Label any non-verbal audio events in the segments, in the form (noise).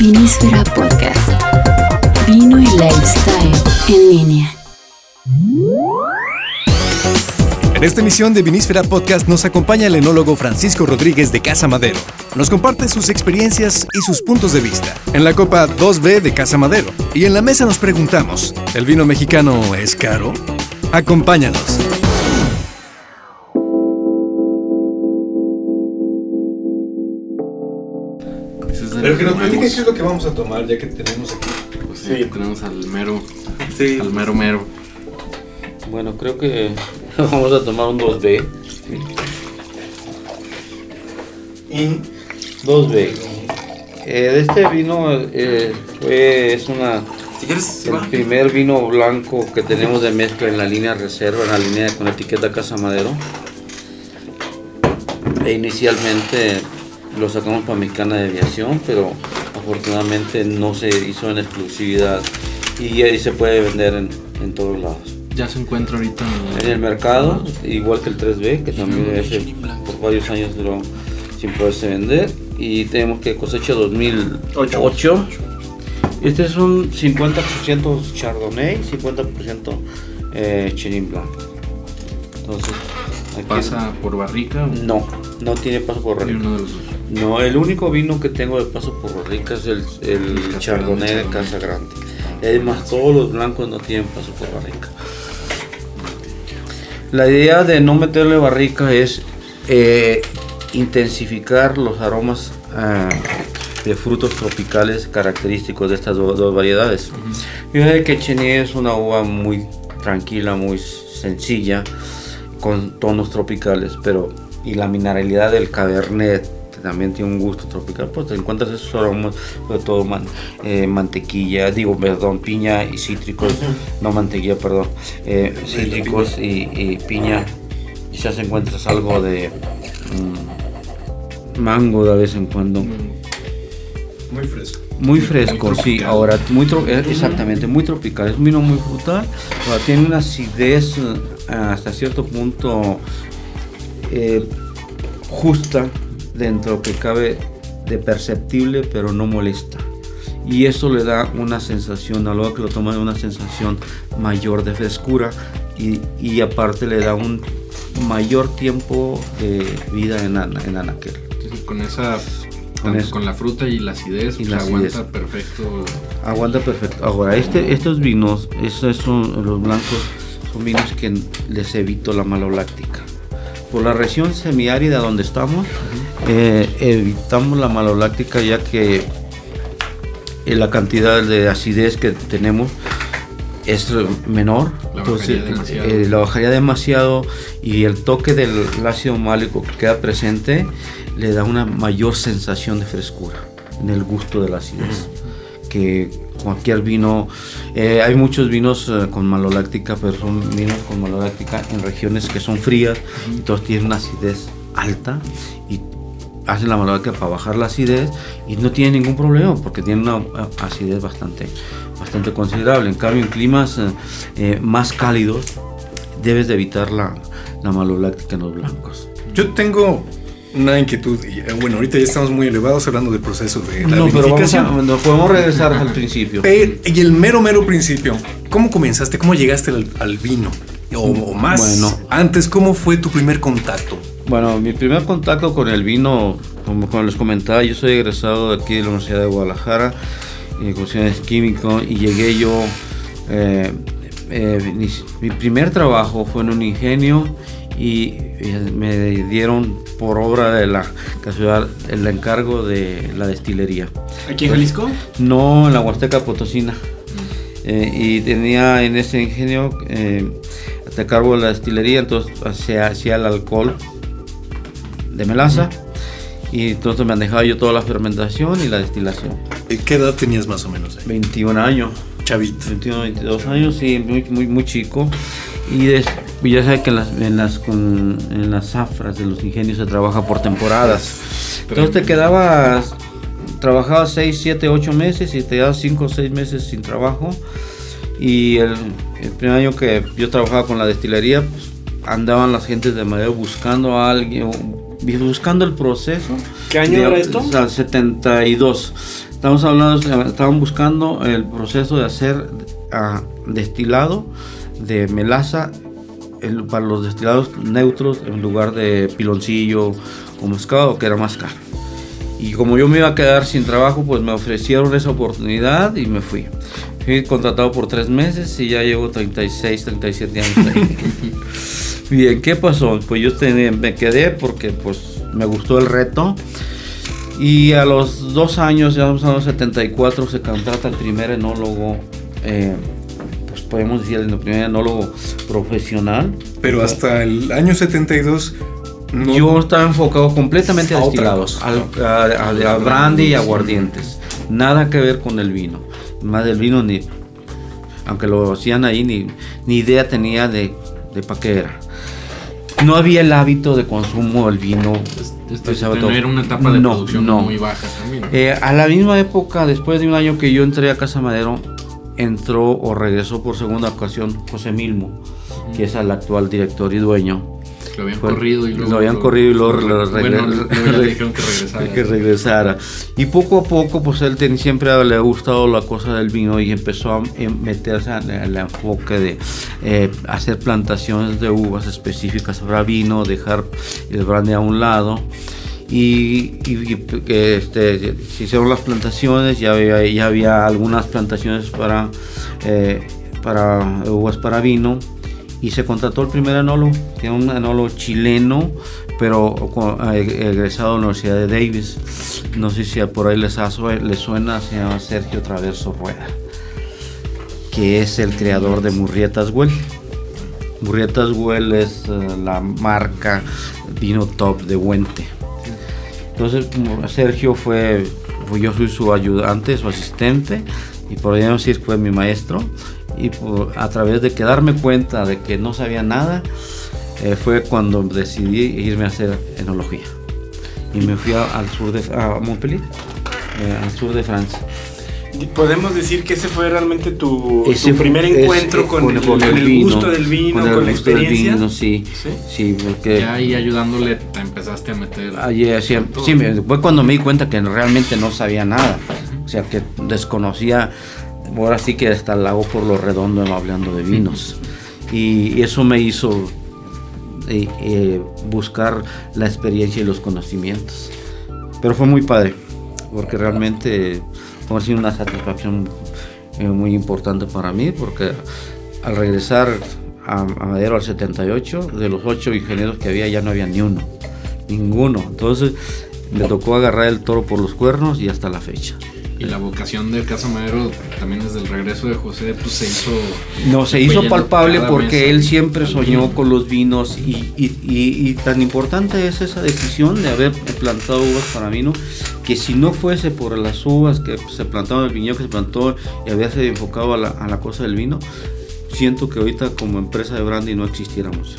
Vinísfera Podcast. Vino y lifestyle en línea. En esta emisión de Vinísfera Podcast nos acompaña el enólogo Francisco Rodríguez de Casa Madero. Nos comparte sus experiencias y sus puntos de vista en la Copa 2B de Casa Madero. Y en la mesa nos preguntamos, ¿el vino mexicano es caro? Acompáñanos. Pero que nos platiquen qué es lo que vamos a tomar ya que tenemos aquí. Pues sí, tenemos al mero, al mero mero. Bueno, creo que (laughs) vamos a tomar un 2B. Y 2B. Eh, este vino eh, fue, es una, Si quieres, el primer vino blanco que tenemos de mezcla en la línea reserva, en la línea con etiqueta Casa Madero. E inicialmente lo sacamos para Mexicana de Aviación, pero afortunadamente no se hizo en exclusividad y ahí se puede vender en, en todos lados. ya se encuentra ahorita En el mercado, igual que el 3B, que también por varios años duró sin poderse vender. Y tenemos que cosecha 2008. Este es un 50% Chardonnay, 50% eh, Chenin Blanc. Entonces, aquí pasa por barrica o no, no tiene paso por barrica. Dos. No, el único vino que tengo de paso por barrica es el, el Chardonnay de Casa Grande. Es más, todos los blancos no tienen paso por barrica. La idea de no meterle barrica es eh, intensificar los aromas ah, de frutos tropicales característicos de estas do- dos variedades. Fíjate que Chenin es una uva muy tranquila, muy sencilla, con tonos tropicales, pero y la mineralidad del Cabernet que también tiene un gusto tropical, pues te encuentras esos aromas, sobre todo man- eh, mantequilla, digo, perdón, piña y cítricos, no mantequilla, perdón, eh, cítricos y, y piña. Quizás encuentras algo de mm, mango de vez en cuando. muy fresco. Muy fresco, sí. tropical. Ahora, muy eh, exactamente, muy tropical. Es un vino muy frutal. Ahora, tiene una acidez eh, hasta cierto punto eh, justa dentro que cabe de perceptible, pero no molesta. Y eso le da una sensación, a lo que lo toma una sensación mayor de frescura y, y aparte le da un mayor tiempo de vida en, ana- en anaquel. Entonces, Con esa Con con, eso. con la fruta y la acidez, Y pues, la acidez. aguanta perfecto. Aguanta perfecto. Ahora, este, estos vinos, estos son los blancos, son vinos que les evito la maloláctica. Por la región semiárida donde estamos, eh, evitamos la maloláctica ya que eh, la cantidad de acidez que tenemos es menor, La entonces bajaría eh, la bajaría demasiado y el toque del ácido málico que queda presente le da una mayor sensación de frescura en el gusto de la acidez que cualquier vino eh, hay muchos vinos eh, con maloláctica pero son vinos con maloláctica en regiones que son frías entonces tienen una acidez alta y hacen la maloláctica para bajar la acidez y no tiene ningún problema porque tiene una acidez bastante bastante considerable. En cambio en climas eh, eh, más cálidos debes de evitar la, la maloláctica en los blancos. Yo tengo una inquietud. y, eh, bueno, ahorita ya estamos muy elevados hablando del proceso de la no pero vamos a, nos podemos regresar al principio Pero, y el mero, mero principio. ¿Cómo comenzaste? ¿Cómo llegaste al, al vino? O, o más. Bueno. Antes, ¿cómo fue tu primer contacto? Bueno, mi primer contacto con el vino, como, como les comentaba, yo soy egresado de aquí de la Universidad de Guadalajara, en cuestiones químicos, y llegué yo, eh, eh, mi, mi primer trabajo fue en un ingenio y me dieron por obra de la casualidad el encargo de la destilería. ¿Aquí en Jalisco? No en la Huasteca Potosina. Eh, y tenía en ese ingenio eh, a cargo de la destilería, entonces se hacía el alcohol de melaza y entonces me dejaba yo toda la fermentación y la destilación. ¿Qué edad tenías más o menos? ahí? 21 años, Chavito. 21, 22 años, sí, muy, muy, muy chico. Y des- ya sabes que en las, en, las, con- en las zafras de los ingenios se trabaja por temporadas. Entonces te quedabas, trabajabas 6, 7, 8 meses y te quedabas 5 o 6 meses sin trabajo. Y el, el primer año que yo trabajaba con la destilería, pues, andaban las gentes de Madero buscando a alguien, buscando el proceso. ¿Qué año de- era esto? o sea, 72. Estamos hablando, estaban buscando el proceso de hacer ah, destilado de melaza el- para los destilados neutros en lugar de piloncillo o mezclado, que era más caro. Y como yo me iba a quedar sin trabajo, pues me ofrecieron esa oportunidad y me fui. Fui contratado por tres meses y ya llevo 36, 37 años ahí. (laughs) Bien, ¿qué pasó? Pues yo me quedé porque pues me gustó el reto. Y a los dos años, ya vamos a los 74, se contrata el primer enólogo, eh, podemos decir el primer enólogo profesional. Pero hasta el año 72 no- Yo estaba enfocado completamente a A destilados, al- a, a- a brandy y aguardientes. Nada que ver con el vino. Más del vino ni, aunque lo hacían ahí, ni, ni idea tenía de, de pa' qué era. No había el hábito de consumo del vino. Este, sobre todo. tener una etapa de No, producción no. muy baja también. Eh, a la misma época, después de un año que yo entré a Casa Madero, entró o regresó por segunda ocasión José Milmo, que es el actual director y dueño. lo habían fue- corrido y luego lo habían corrido y luego lo bueno, le (laughs) dijeron que regresara. que regresara. Y poco a poco, pues él ten- siempre le ha gustado la cosa del vino y empezó a em- meterse en el enfoque de eh, hacer plantaciones de uvas específicas para vino, dejar el brandy a un lado. Y, y- este, se hicieron las plantaciones, ya había, ya había algunas plantaciones para, eh, para uvas para vino y se contrató el primer enólogo, que era un enólogo chileno, pero eh, egresado de la Universidad de Davis. No sé si por ahí les, les suena, se llama Sergio Traverso Rueda, que es el creador de Murrietas Well. Murrietas Well es eh, la marca vino top de Huente. Entonces Sergio fue, yo soy su ayudante, su asistente, y podríamos decir fue mi maestro. Y por- a través de que darme cuenta de que no sabía nada, eh, fue cuando decidí irme a hacer enología. Y me fui al sur de Montpellier, eh, al sur de Francia. Podemos decir que ese fue realmente tu, tu Ese fue- primer es- encuentro eh, con, el, con el vino, gusto del vino, con, el la gusto del experiencia. vino, sí, Sí. sí, porque Ya ahí ayudándole te empezaste a meter. Ayer, sí, sí, me- fue cuando me di cuenta que realmente no sabía nada. O sea, que desconocía, ahora sí que hasta el lago por lo redondo hablando de vinos. Y eso me hizo eh, eh, buscar la experiencia y los conocimientos. Pero fue muy padre, porque realmente fue sido una satisfacción eh, muy importante para mí, porque al regresar a, a Madero al 78, de los ocho ingenieros que había ya no había ni uno, ninguno. Entonces me tocó agarrar el toro por los cuernos y hasta la fecha. Y la vocación de Casa Madero también desde el regreso de José pues se hizo. No, se hizo palpable porque mes él siempre soñó con los vinos y, y- y- y tan importante es esa decisión de haber plantado uvas para vino que si no fuese por las uvas que se plantaron, el viñedo que se plantó y haberse enfocado a la, a la cosa del vino, siento que ahorita como empresa de brandy no existiéramos.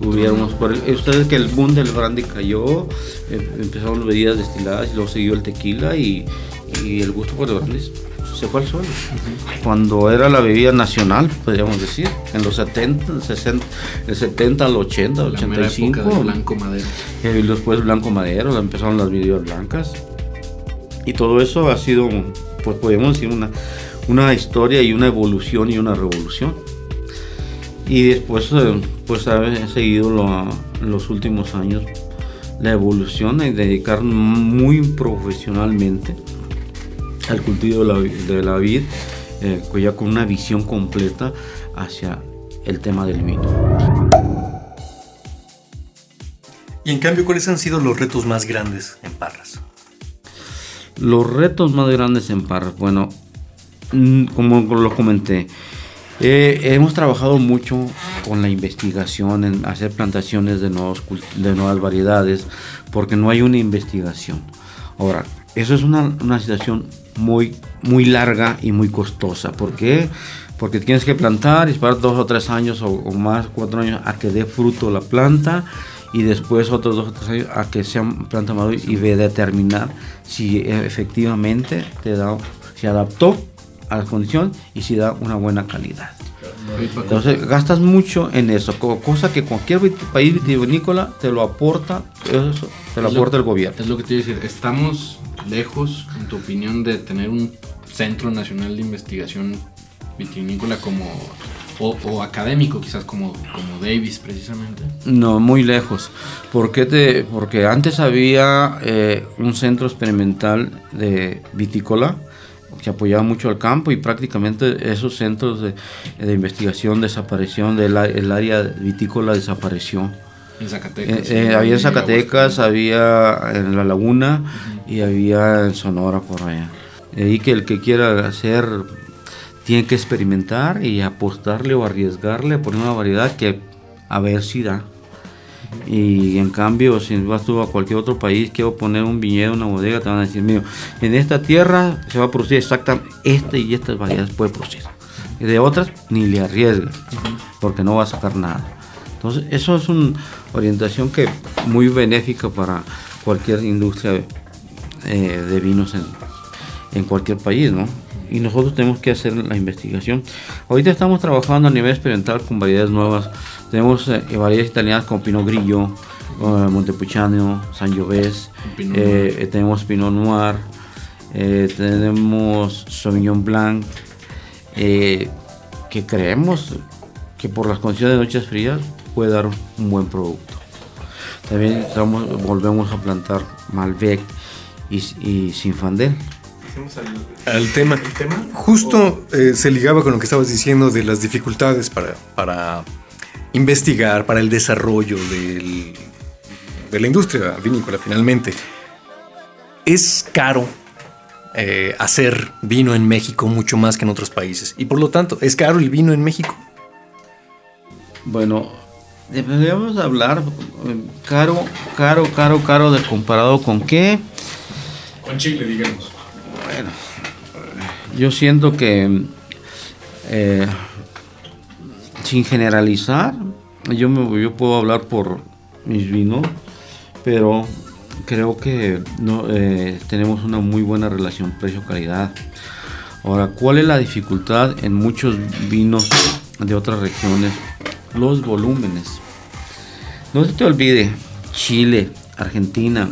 Hubiéramos, por el- ustedes que el boom del brandy cayó, em- empezaron las bebidas destiladas y luego siguió el tequila y, y el gusto por el brandy se fue al suelo. Cuando era la bebida nacional, podríamos decir, en los 70, 60, el 70 al 80, la mera 85, época Blanco Madero. y después Blanco Madero, empezaron las bebidas blancas. Y todo eso ha sido, pues podemos decir, una, una historia y una evolución y una revolución. Y después, eh, pues ha seguido lo- los últimos años la evolución y dedicar muy profesionalmente al cultivo de la, vi- de la vid, eh, ya con una visión completa hacia el tema del vino. Y en cambio, ¿cuáles han sido los retos más grandes en Parras? Los retos más grandes en Parras, bueno, mm, como lo comenté, eh, hemos trabajado mucho con la investigación en hacer plantaciones de, nuevos, de nuevas variedades, porque no hay una investigación. Ahora, eso es una, una situación muy, muy larga y muy costosa. ¿Por qué? Porque tienes que plantar y esperar dos o tres años o, o más, cuatro años a que dé fruto la planta y después otros dos o tres años a que sea planta madura y ve determinar si efectivamente te da, se adaptó a la condición y si da una buena calidad. Entonces gastas mucho en eso, co- cosa que cualquier país vitivinícola te lo aporta, eso te lo Es lo- aporta el gobierno. Es lo que te iba a decir. Estamos lejos, en tu opinión, de tener un centro nacional de investigación vitivinícola como o, o académico quizás como, como Davis precisamente? No, muy lejos. ¿Por qué te- porque antes había eh, un centro experimental de vitícola que apoyaba mucho al campo y prácticamente esos centros de, de investigación desaparecieron, del el área vitícola desapareció. En Eh, Zacatecas. eh, en había en. Zacatecas, había en La Laguna y había en Sonora por allá. Ahí que el que quiera hacer tiene que experimentar y apostarle o arriesgarle a poner una variedad que a ver si da. Y en cambio, si vas tú a cualquier otro país, quiero poner un viñedo, una bodega, te van a decir, mío, en esta tierra se va a producir exactamente esta y estas variedades puede producir. Y de otras, ni le arriesgas, porque no va a sacar nada. Entonces, eso es una orientación que muy benéfica para cualquier industria eh, de vinos en, en cualquier país, ¿no? Y nosotros tenemos que hacer la investigación. Ahorita estamos trabajando a nivel experimental con variedades nuevas. Tenemos eh, variedades italianas como Pinot Grillo, eh, Montepulciano, Sangiovese, eh, eh, tenemos Pinot Noir, eh, tenemos Sauvignon Blanc, que creemos que por las condiciones de noches frías puede dar un buen producto. También estamos, volvemos a plantar Malbec y, y Sinfandel. Al tema. Justo eh, se ligaba con lo que estabas diciendo de las dificultades para, para investigar, para el desarrollo del- de la industria vinícola finalmente. Es caro eh, hacer vino en México mucho más que en otros países. Y por lo tanto, ¿es caro el vino en México? Bueno, deberíamos hablar eh, caro, caro, caro, caro de comparado con qué. Con Chile, digamos. Bueno, yo siento que eh, sin generalizar, yo, me, yo puedo hablar por mis vinos, pero creo que no, eh, tenemos una muy buena relación precio-calidad. Ahora, ¿cuál es la dificultad en muchos vinos de otras regiones? Los volúmenes. No se te olvide, Chile, Argentina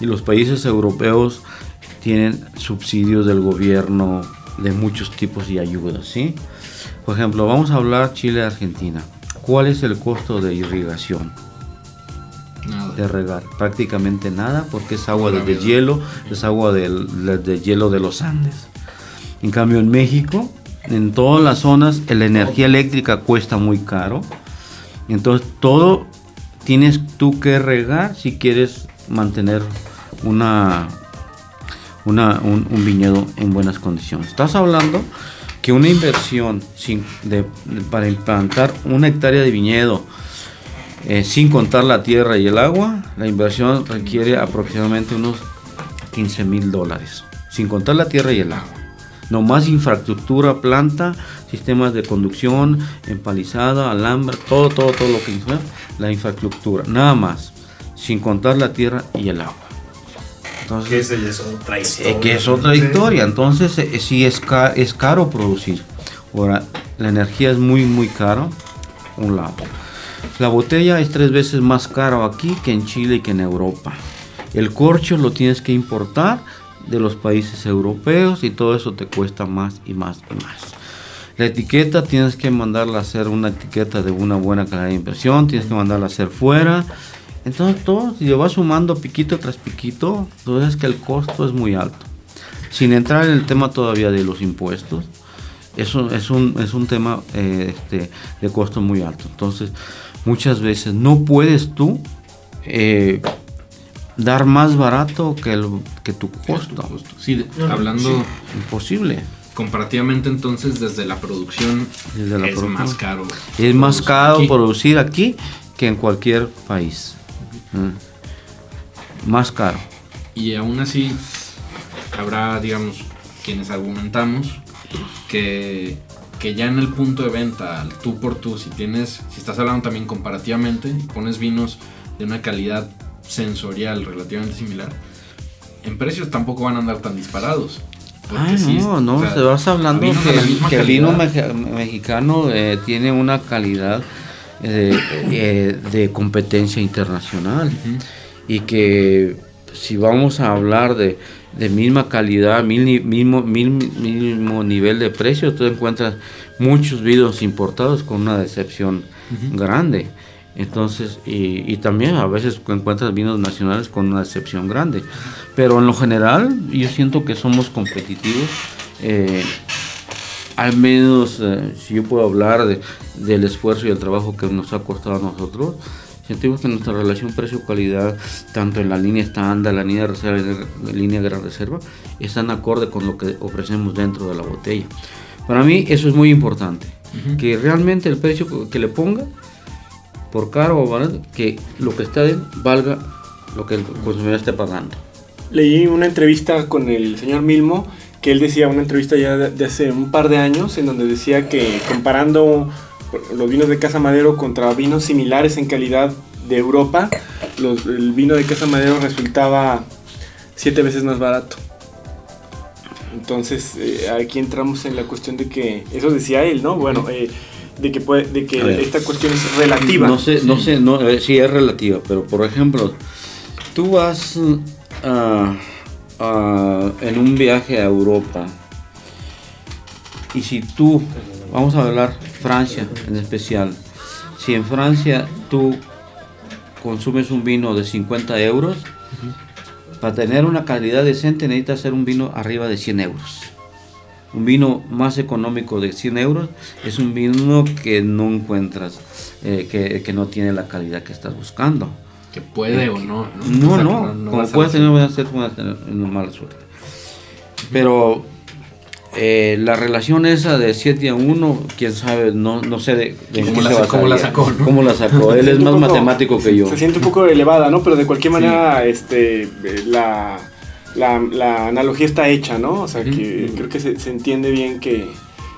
y los países europeos tienen subsidios del gobierno de muchos tipos y ayudas, ¿sí? Por ejemplo, vamos a hablar Chile-Argentina. ¿Cuál es el costo de irrigación? Nada. De regar. Prácticamente nada porque es agua desde hielo, es agua del, de- de hielo de los Andes. En cambio en México, en todas las zonas, la energía eléctrica cuesta muy caro. Entonces todo tienes tú que regar si quieres mantener una, una- un, viñedo en buenas condiciones. Estás hablando que una inversión sin- de- para implantar una hectárea de viñedo eh, sin contar la tierra y el agua, la inversión requiere aproximadamente unos 15 mil dólares, sin contar la tierra y el agua. No más infraestructura, planta, sistemas de conducción, empalizada, alambre, todo, todo, todo lo que la infraestructura, nada más, sin contar la tierra y el agua. Entonces, es otra eh, que es otra historia. Entonces, eh, sí es, ca- es caro producir. Ahora, la energía es muy, muy caro. Un lado. La botella es tres veces más caro aquí que en Chile y que en Europa. El corcho lo tienes que importar de los países europeos y todo eso te cuesta más y más y más. La etiqueta tienes que mandarla a hacer una etiqueta de una buena calidad de impresión, tienes que mandarla a hacer fuera. Entonces todo, si lo vas sumando piquito tras piquito, tú ves que el costo es muy alto. Sin entrar en el tema todavía de los impuestos, eso es un, es un tema eh, este, de costo muy alto. Entonces, muchas veces no puedes tú eh, dar más barato que, el, que tu costo. Sí, de- hablando Imposible. comparativamente entonces desde la producción Desde la es producción. más caro. Es más caro aquí. producir aquí que en cualquier país. Mm. Más caro. Y aún así habrá, digamos, quienes argumentamos que, que ya en el punto de venta, al tú por tú, si tienes, si estás hablando también comparativamente, pones vinos de una calidad sensorial relativamente similar, en precios tampoco van a andar tan disparados. Ay, sí, no, no, o sea, te vas hablando que, el vino mexicano eh, tiene una calidad eh, eh, de competencia internacional y que si vamos a hablar de, de misma calidad, mil mismo, mil- mismo nivel de precio, tú encuentras muchos vinos importados con una decepción grande. Entonces, y, y también a veces encuentras vinos nacionales con una decepción grande. Pero en lo general, yo siento que somos competitivos. eh, al menos, eh, si yo puedo hablar de- del esfuerzo y el trabajo que nos ha costado a nosotros, sentimos que nuestra relación precio-calidad, tanto en la línea estándar, la línea reserva y la línea gran reserva, están acorde con lo que ofrecemos dentro de la botella. Para mí eso es muy importante, que realmente el precio que- le ponga, por caro o barato, que lo que está dentro valga lo que el consumidor esté pagando. Leí una entrevista con el señor Milmo, que él decía, una entrevista ya de, hace un par de años, en donde decía que comparando los vinos de Casa Madero contra vinos similares en calidad de Europa, los- el vino de Casa Madero resultaba siete veces más barato. Entonces, eh, aquí entramos en la cuestión de que, eso decía él, ¿no? Bueno, eh, de que, puede, de que ver. esta cuestión es relativa. No sé, no sé, no, eh, sí es relativa, pero por ejemplo, tú vas a- en un viaje a Europa y si tú, vamos a hablar Francia en especial, si en Francia tú consumes un vino de 50 euros, para tener una calidad decente necesitas hacer un vino arriba de 100 euros. Un vino más económico de 100 euros es un vino que no encuentras, eh, que, que no tiene la calidad que estás buscando. Que puede o no. No, O sea, no, que como puedes tener buena suerte, puedes tener una mala suerte. Pero eh, la relación esa de 7 a 1, quién sabe, no, no sé de, ¿Cómo la se sa- cómo la basaría. sacó, no? ¿Cómo la sacó? Él es (laughs) más poco- matemático que yo. Se siente un poco elevada, ¿no? Pero de cualquier manera, este, la, la, la analogía está hecha, ¿no? O sea, que creo que se, se entiende bien que,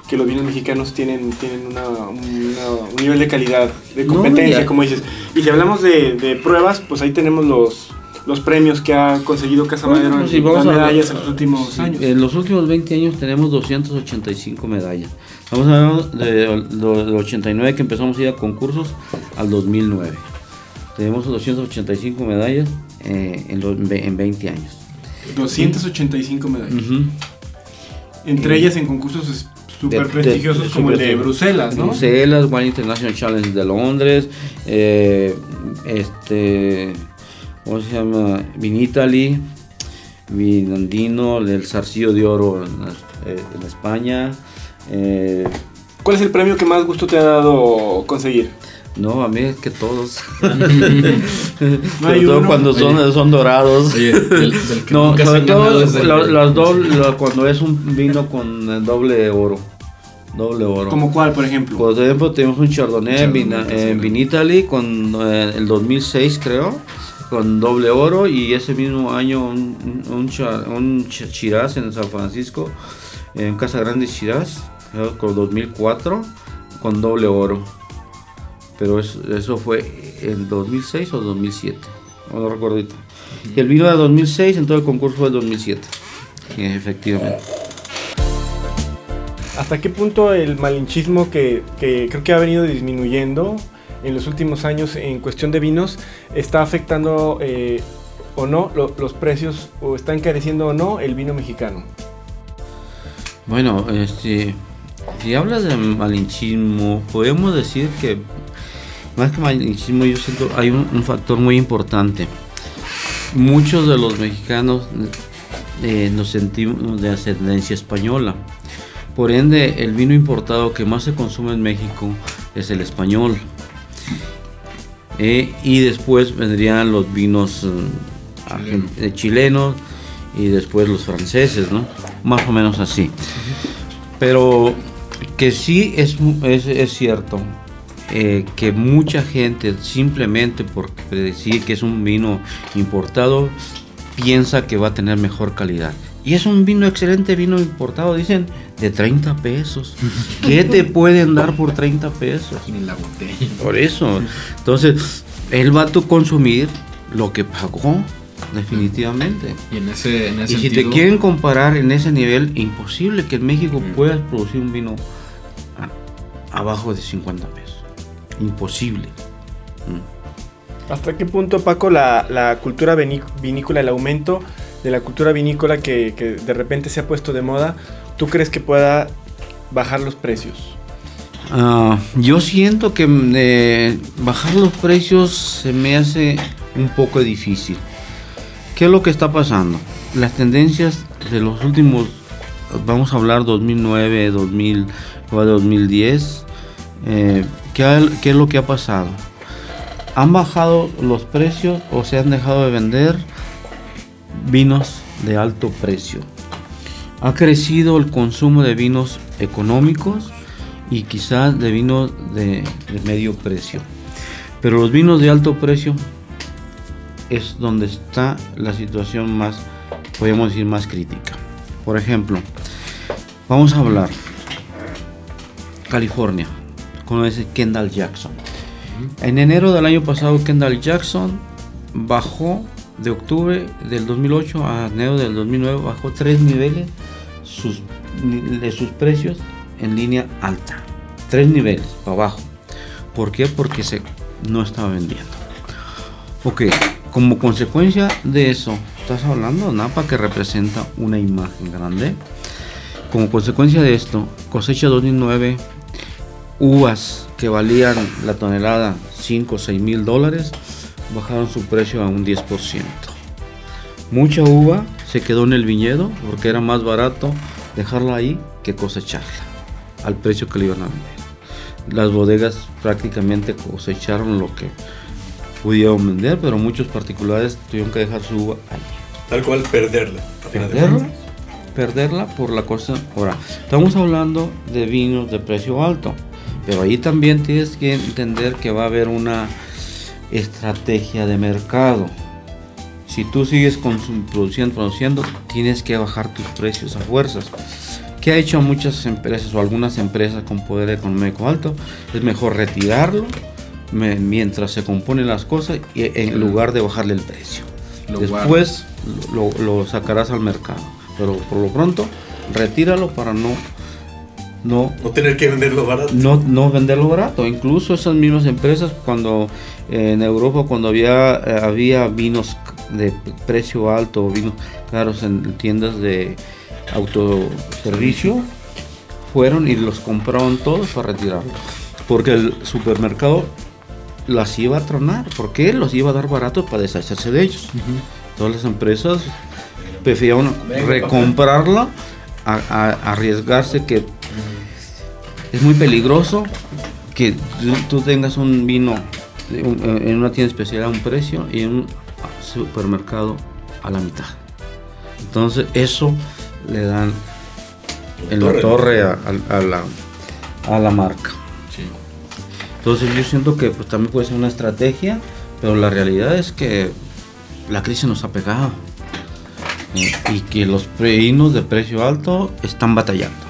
que los vinos mexicanos tienen, tienen una, una- un nivel de calidad, de competencia, como dices. Y si hablamos de, de pruebas, pues ahí tenemos los, los premios que ha conseguido Casa Bueno, pues, en vamos las a medallas en los últimos Sí, años. En los últimos 20 años tenemos 285 medallas. Estamos hablando de, lo- del 89 que empezamos a ir a concursos al 2009. Tenemos 285 medallas eh, en, los- en 20 años. 285 medallas. Ujú. Entre ellas en concursos súper de- prestigiosos como el de Bruselas, ¿no? Bruselas, Wine International Challenge de Londres, eh, este, ¿cómo se llama? Vinitaly, Vinandino, el Zarcillo de Oro en, eh, en España. eh, ¿Cuál es el premio que más gusto te ha dado conseguir? No, a mí es que todos. (laughs) (laughs) No hay todo uno. cuando son, Oye. son dorados. Oye, del, del que (laughs) no, sobre todo doble- cuando es un vino con doble oro. Doble oro. ¿Como cuál, por ejemplo? Por ejemplo, tenemos un Chardonnay, en, Chardonnay, Vinitaly con eh, el 2006 creo, con doble oro y ese mismo año un, un, Char- un Ch- Shiraz en San Francisco, en Casa Grande Shiraz, con 2004 con doble oro. Pero eso, eso fue en 2006 o 2007, no lo recuerdo ahorita. Y el vino de 2006, en todo el concurso fue 2007. Sí, efectivamente. ¿Hasta qué punto el malinchismo que, que creo que ha venido disminuyendo en los últimos años en cuestión de vinos está afectando eh, o no lo- los precios o está encareciendo o no el vino mexicano? Bueno, este, si hablas de malinchismo, podemos decir que más que yo siento hay un, un factor muy importante. Muchos de los mexicanos eh, nos sentimos de ascendencia española. Por ende, el vino importado que más se consume en México es el español. Eh, y después vendrían los vinos eh, eh, chilenos y después los franceses, ¿no? Más o menos así. Pero que sí es, es, es cierto eh, que mucha gente simplemente por decir que es un vino importado piensa que va a tener mejor calidad. Y es un vino excelente, vino importado, dicen, de 30 pesos. (laughs) ¿Qué te pueden dar por 30 pesos? Ni la botella. Por eso. Entonces, él va a consumir lo que pagó, definitivamente. Y en ese, en ese Y si te quieren comparar en ese nivel, imposible que en México Mm. puedas producir un vino abajo de 50 pesos. Imposible. Mm. ¿Hasta qué punto, Paco, la, la cultura viní- vinícola, el aumento de la cultura vinícola que, que de repente se ha puesto de moda, tú crees que pueda bajar los precios? Ah, yo siento que eh, bajar los precios se me hace un poco difícil. ¿Qué es lo que está pasando? Las tendencias de los últimos, vamos a hablar 2009, 2000, o 2010, eh, ¿qué, ha- ¿qué es lo que ha pasado? Han bajado los precios o se han dejado de vender vinos de alto precio. Ha crecido el consumo de vinos económicos y quizás de vinos de, de medio precio. Pero los vinos de alto precio es donde está la situación más, podemos decir, más crítica. Por ejemplo, vamos a hablar California, con ese Kendall Jackson. En enero del año pasado, Kendall Jackson bajó de octubre del 2008 a enero del 2009, bajó tres niveles sus, de sus precios en línea alta. Tres niveles para abajo. ¿Por qué? Porque se, no estaba vendiendo. Ok, como consecuencia de eso, estás hablando de Napa que representa una imagen grande. Como consecuencia de esto, cosecha 2009, uvas que valían la tonelada 5 o 6 mil dólares, bajaron su precio a un 10%. Mucha uva se quedó en el viñedo porque era más barato dejarla ahí que cosecharla al precio que le iban a vender. Las bodegas prácticamente cosecharon lo que pudieron vender, pero muchos particulares tuvieron que dejar su uva ahí Tal cual perderla. perderla, perderla por la cosa. Ahora, estamos hablando de vinos de precio alto, pero ahí también tienes que entender que va a haber una estrategia de mercado. Si tú sigues produciendo, produciendo, tienes que bajar tus precios a fuerzas. ¿Qué ha hecho muchas empresas o algunas empresas con poder económico alto? Es mejor retirarlo me- mientras se componen las cosas y en lugar de bajarle el precio. Lo Después lo, lo sacarás al mercado. Pero por lo pronto, retíralo para no, no, No tener que venderlo barato. no, no venderlo barato. Incluso esas mismas empresas, cuando eh, en Europa, cuando había, eh, había vinos de precio alto vinos caros en tiendas de autoservicio, fueron y los compraron todos para retirarlos. Porque el supermercado las iba a tronar. porque Los iba a dar baratos para deshacerse de ellos. Todas las empresas preferían recomprarla a, a- arriesgarse que es muy peligroso que tú, tú tengas un vino un- en una tienda especial a un precio y en un supermercado a la mitad. Entonces eso le dan en la Torre, a, a- a la, a la marca. Sí. Entonces yo siento que pues, también puede ser una estrategia, pero la realidad es que la crisis nos ha pegado eh, y que los vinos de precio alto están batallando.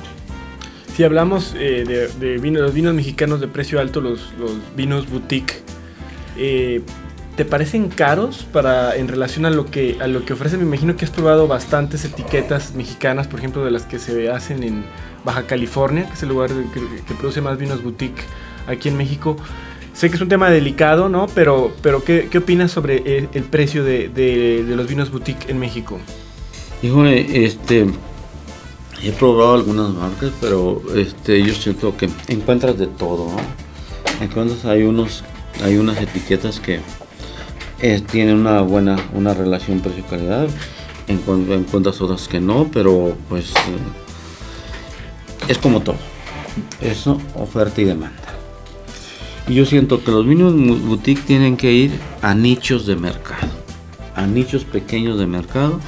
Si hablamos eh, de, de los vinos mexicanos de precio alto, los, vinos boutique, eh, ¿te parecen caros para en relación a lo que a lo que ofrecen? Me imagino que has probado bastantes etiquetas mexicanas, por ejemplo, de las que se hacen en Baja California, que es el lugar que, produce más vinos boutique aquí en México. Sé que es un tema delicado, ¿no? Pero, pero ¿qué, opinas sobre eh, el precio de, de- de los vinos boutique en México? Híjole, este. He probado algunas marcas, pero este, yo siento que encuentras de todo, ¿no? Encuentras, hay unos, hay unas etiquetas que eh, tienen una buena, una relación precio-calidad, encuent- encuentras otras que no, pero pues eh, es como todo. Eso, oferta y demanda. Y yo siento que los mu- boutique tienen que ir a nichos de mercado, a nichos pequeños de mercado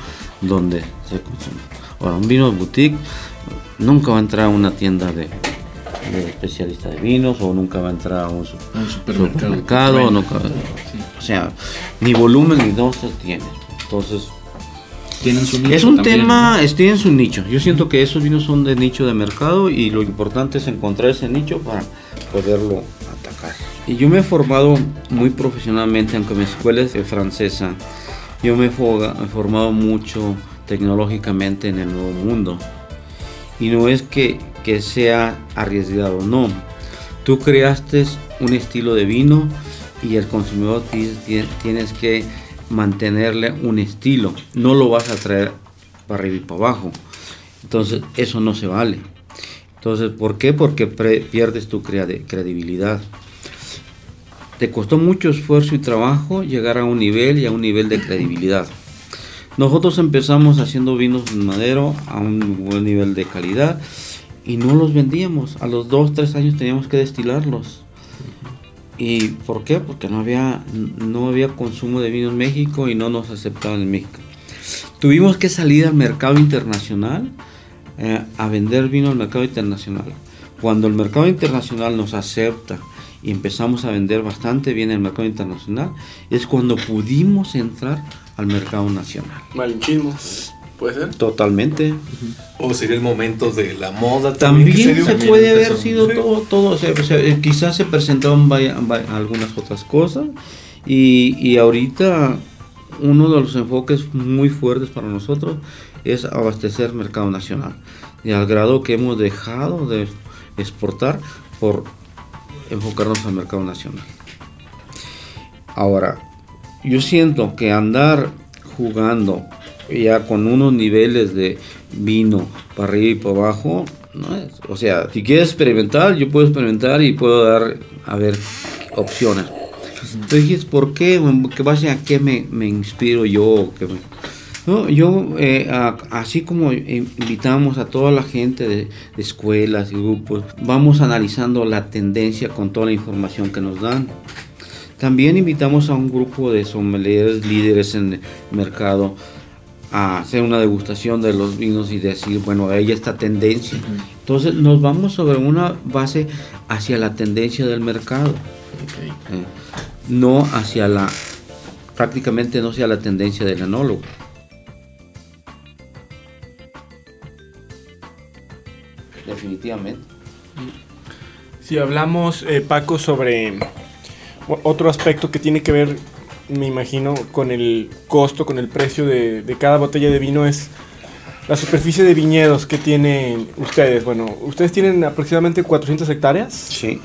donde se consume. Ahora, un vino boutique nunca va a entrar a una tienda de, de especialista de vinos o nunca va a entrar a un su- Un supermercado. supermercado, nunca- Sí. o sea, ni volumen ni no se tiene. Entonces, Tienen su nicho es un también, tema, ¿no? tienen su nicho. Yo siento que esos vinos son de nicho de mercado y lo importante es encontrar ese nicho para poderlo atacar. Y yo me he formado muy profesionalmente, aunque mi escuela es de francesa. Yo me he formado mucho tecnológicamente en el nuevo mundo. Y no es que, que sea arriesgado, no. Tú creaste un estilo de vino y el consumidor ti- ti- tienes que mantenerle un estilo, no lo vas a traer para arriba y para abajo. Entonces, eso no se vale. Entonces, ¿por qué? Porque pierdes tu credibilidad. Te costó mucho esfuerzo y trabajo llegar a un nivel y a un nivel de credibilidad. Nosotros empezamos haciendo vinos en madero a un buen nivel de calidad y no los vendíamos. A los 2, 3 años teníamos que destilarlos. ¿Y por qué? Porque no había, no había consumo de vino en México y no nos aceptaban en México. Tuvimos que salir al mercado internacional eh, a vender vino al mercado internacional. Cuando el mercado internacional nos acepta y empezamos a vender bastante bien en el mercado internacional, es cuando pudimos entrar al mercado nacional. Malinchismo. ¿Puede ser? Totalmente. O sería el momento de la moda también. También, se sería- puede haber sido todo, todo o sea, o sea, eh, quizás se presentaron algunas otras cosas y, y ahorita uno de los enfoques muy fuertes para nosotros es abastecer mercado nacional y al grado que hemos dejado de exportar por enfocarnos al mercado nacional. Ahora, yo siento que andar jugando ya con unos niveles de vino para arriba y para abajo, no es. O sea, si quieres experimentar, yo puedo experimentar y puedo dar, a ver, opciones. Entonces ¿por qué? ¿Qué base a qué me, me inspiro yo? ¿Qué me- No, yo, eh, a- así como invitamos a toda la gente de, de escuelas y grupos, vamos analizando la tendencia con toda la información que nos dan. También invitamos a un grupo de sommeliers, líderes en el mercado, a hacer una degustación de los vinos y decir, bueno, ahí está tendencia. Entonces nos vamos sobre una base hacia la tendencia del mercado, eh, no hacia la, prácticamente no hacia la tendencia del enólogo. Definitivamente. Si hablamos, eh, Paco, sobre otro aspecto que tiene que ver, me imagino, con el costo, con el precio de, de cada botella de vino es la superficie de viñedos que tienen ustedes. Bueno, ustedes tienen aproximadamente 400 hectáreas Sí.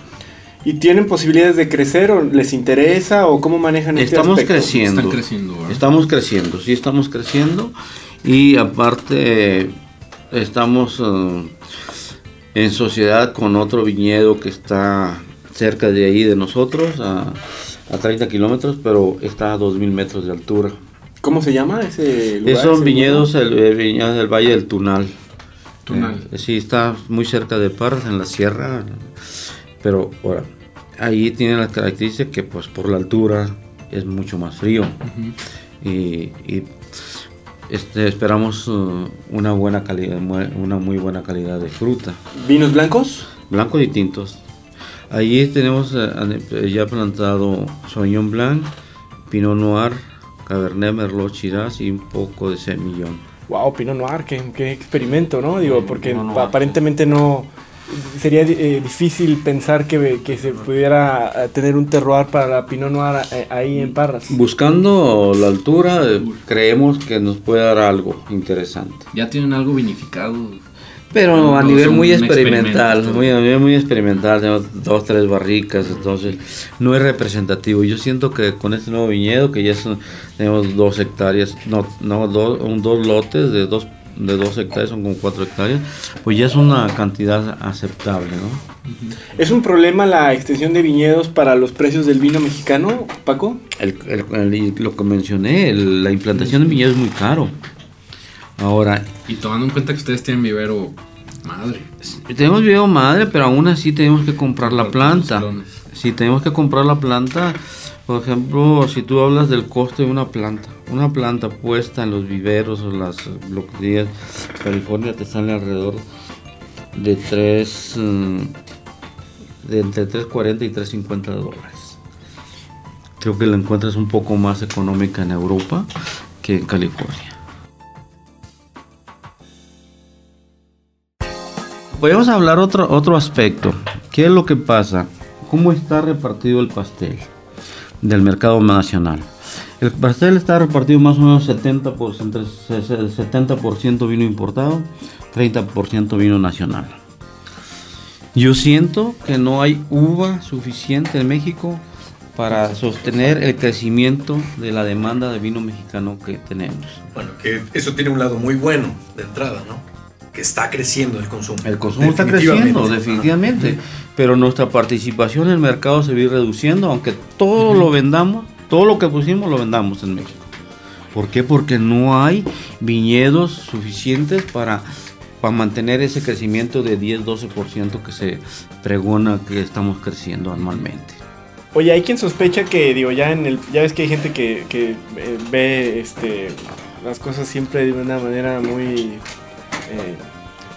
y tienen posibilidades de crecer o les interesa o cómo manejan este Estamos aspecto? creciendo. Están creciendo, ¿verdad? Estamos creciendo, sí estamos creciendo y aparte estamos eh, en sociedad con otro viñedo que está cerca de ahí de nosotros, a, a 30 kilómetros, pero está a 2.000 metros de altura. ¿Cómo se llama ese lugar? Esos ese viñedos, el, del Valle del Tunal. Tunal. Eh, sí, está muy cerca de Parras, en la sierra, pero ahora, ahí tiene la característica que pues por la altura es mucho más frío y, y, este, esperamos uh, una buena calidad, una muy buena calidad de fruta? ¿Vinos blancos? blancos y tintos. Allí tenemos eh, ane- ya plantado Sauvignon Blanc, Pinot Noir, Cabernet Merlot, Shiraz y un poco de semillón. Wow, Pinot Noir, qué, qué experimento, ¿no? Digo, porque aparentemente no... Sería eh, difícil pensar que, que se pudiera eh, tener un terroir para la Pinot Noir eh, ahí en Parras. Buscando la altura, eh, creemos que nos puede dar algo interesante. Ya tienen algo vinificado. Pero No, a nivel muy experimental, muy, a nivel muy experimental, tenemos dos, tres barricas, entonces no es representativo. Yo siento que con este nuevo viñedo, que ya son- tenemos dos hectáreas, no, no dos, un- dos lotes de dos, de dos hectáreas, son como cuatro hectáreas, pues ya es una cantidad aceptable, ¿no? ¿Es un problema la extensión de viñedos para los precios del vino mexicano, Paco? El- el- el- lo que mencioné, el- la implantación de viñedo es muy caro. Ahora, Y tomando en cuenta que ustedes tienen vivero madre. Tenemos video madre, pero aún así tenemos que comprar la planta. Si tenemos que comprar la planta, por ejemplo, si tú hablas del costo de una planta, una planta puesta en los viveros o las bloquerías California te sale alrededor de 3 de entre 3.40 y 3.50 dólares. Creo que la encuentras un poco más económica en Europa que en California. Podemos hablar otro, otro aspecto. ¿Qué es lo que pasa? ¿Cómo está repartido el pastel del mercado nacional? El pastel está repartido más o menos 70%, entre 70% vino importado, 30% vino nacional. Yo siento que no hay uva suficiente en México para sostener el crecimiento de la demanda de vino mexicano que tenemos. Bueno, que eso tiene un lado muy bueno de entrada, ¿no? Que está creciendo el consumo. El consumo está creciendo, definitivamente, pero nuestra participación en el mercado se ir reduciendo, aunque todo lo vendamos, todo lo que pusimos lo vendamos en México. ¿Por qué? Porque no hay viñedos suficientes para, para mantener ese crecimiento de 10-12% que se pregona que estamos creciendo anualmente. Oye, hay quien sospecha que, digo, ya en el, ya ves que hay gente que, que eh, ve este, las cosas siempre de una manera muy eh,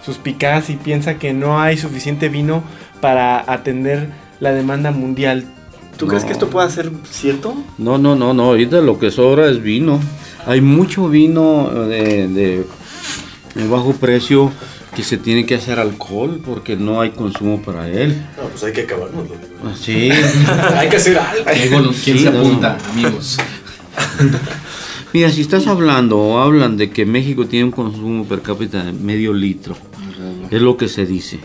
suspicaz y piensa que no hay suficiente vino para atender la demanda mundial. ¿Tú No. crees que esto pueda ser cierto? No, no, no, no, ahorita lo que sobra es vino. Hay mucho vino de, de- de bajo precio que se tiene que hacer alcohol porque no hay consumo para él. No, pues hay que acabárnoslo. Sí. (laughs) hay que hacer algo. ¿Quién Sí, se apunta, no. amigos? (laughs) Mira, si estás hablando o hablan de que México tiene un consumo per cápita de medio litro, es lo que se dice.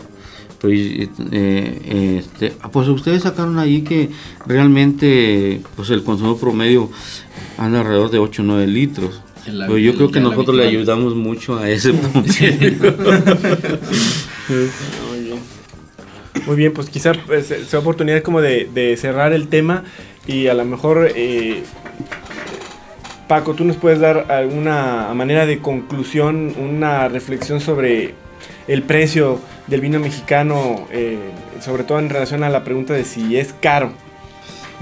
Pero, eh, eh, este, ah, pues ustedes sacaron ahí que realmente pues el consumo promedio anda alrededor de 8 o 9 litros. La- Pero yo creo que nosotros le ayudamos mucho a ese. (laughs) (laughs) Muy bien. Pues quizá pues, sea oportunidad como de, de cerrar el tema y a lo mejor, eh, Paco, tú nos puedes dar alguna manera de conclusión, una reflexión sobre el precio del vino mexicano, eh, sobre todo en relación a la pregunta de si es caro.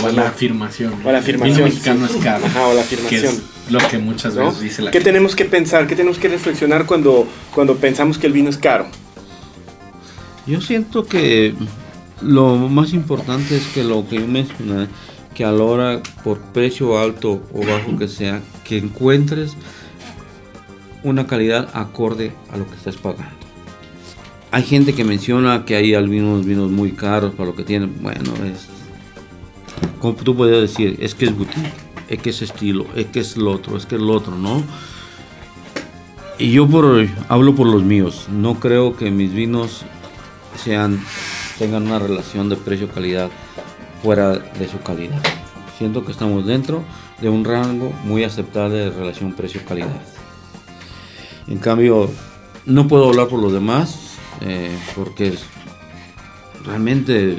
O la afirmación. O la afirmación, El vino mexicano sí. es caro. Ajá, o la Que afirmación. es lo que muchas ¿no? veces dice la ¿Qué gente. tenemos que pensar? ¿Qué tenemos que reflexionar cuando, cuando pensamos que el vino es caro? Yo siento que lo más importante es que lo que yo mencioné, que a la hora, por precio alto o bajo que sea, que encuentres una calidad acorde a lo que estás pagando. Hay gente que menciona que hay algunos vinos muy caros para lo que tienen. Bueno, es. Como tú puedes decir, es que es boutique, es que es estilo, es que es lo otro, es que es lo otro, ¿no? Y yo por, hablo por los míos. No creo que mis vinos sean tengan una relación de precio-calidad fuera de su calidad. Siento que estamos dentro de un rango muy aceptable de relación precio-calidad. En cambio, no puedo hablar por los demás eh, porque realmente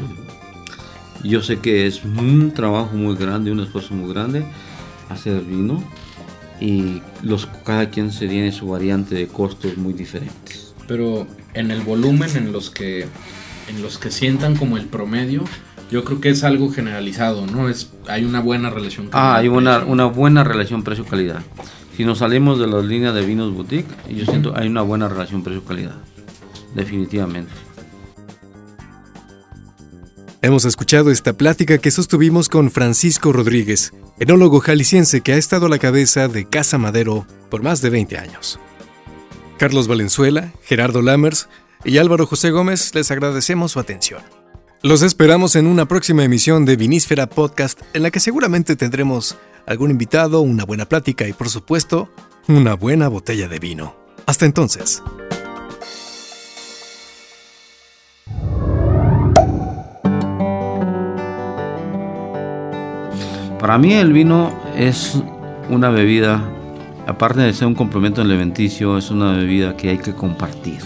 yo sé que es un trabajo muy grande, un esfuerzo muy grande hacer vino y los, cada quien se tiene su variante de costos muy diferentes. Pero en el volumen en los que en los que sientan como el promedio, yo creo que es algo generalizado, ¿no? Es hay una buena relación. Ah, hay una, una buena relación precio-calidad. Si nos salimos de las líneas de vinos boutique, yo siento hay una buena relación precio-calidad. Definitivamente. Hemos escuchado esta plática que sostuvimos con Francisco Rodríguez, enólogo jalisciense que ha estado a la cabeza de Casa Madero por más de 20 años. Carlos Valenzuela, Gerardo Lammers y Álvaro José Gómez les agradecemos su atención. Los esperamos en una próxima emisión de Vinísfera Podcast en la que seguramente tendremos algún invitado, una buena plática y por supuesto, una buena botella de vino. Hasta entonces. Para mí el vino es una bebida, aparte de ser un complemento alimenticio, es una bebida que hay que compartir.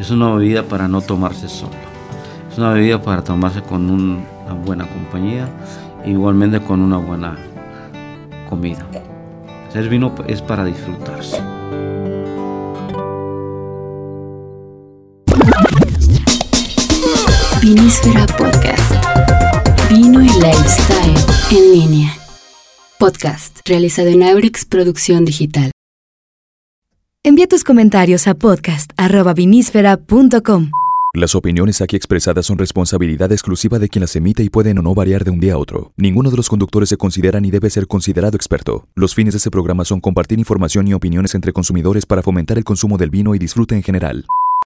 Es una bebida para no tomarse solo. Es una bebida para tomarse con un- una buena compañía, igualmente con una buena comida. El vino es para disfrutarse. Vinísfera Podcast. Vino y lifestyle en línea. Podcast realizado en Aurix Producción Digital. Envía tus comentarios a podcast.vinísfera.com. Las opiniones aquí expresadas son responsabilidad exclusiva de quien las emite y pueden o no variar de un día a otro. Ninguno de los conductores se considera ni debe ser considerado experto. Los fines de este programa son compartir información y opiniones entre consumidores para fomentar el consumo del vino y disfrute en general.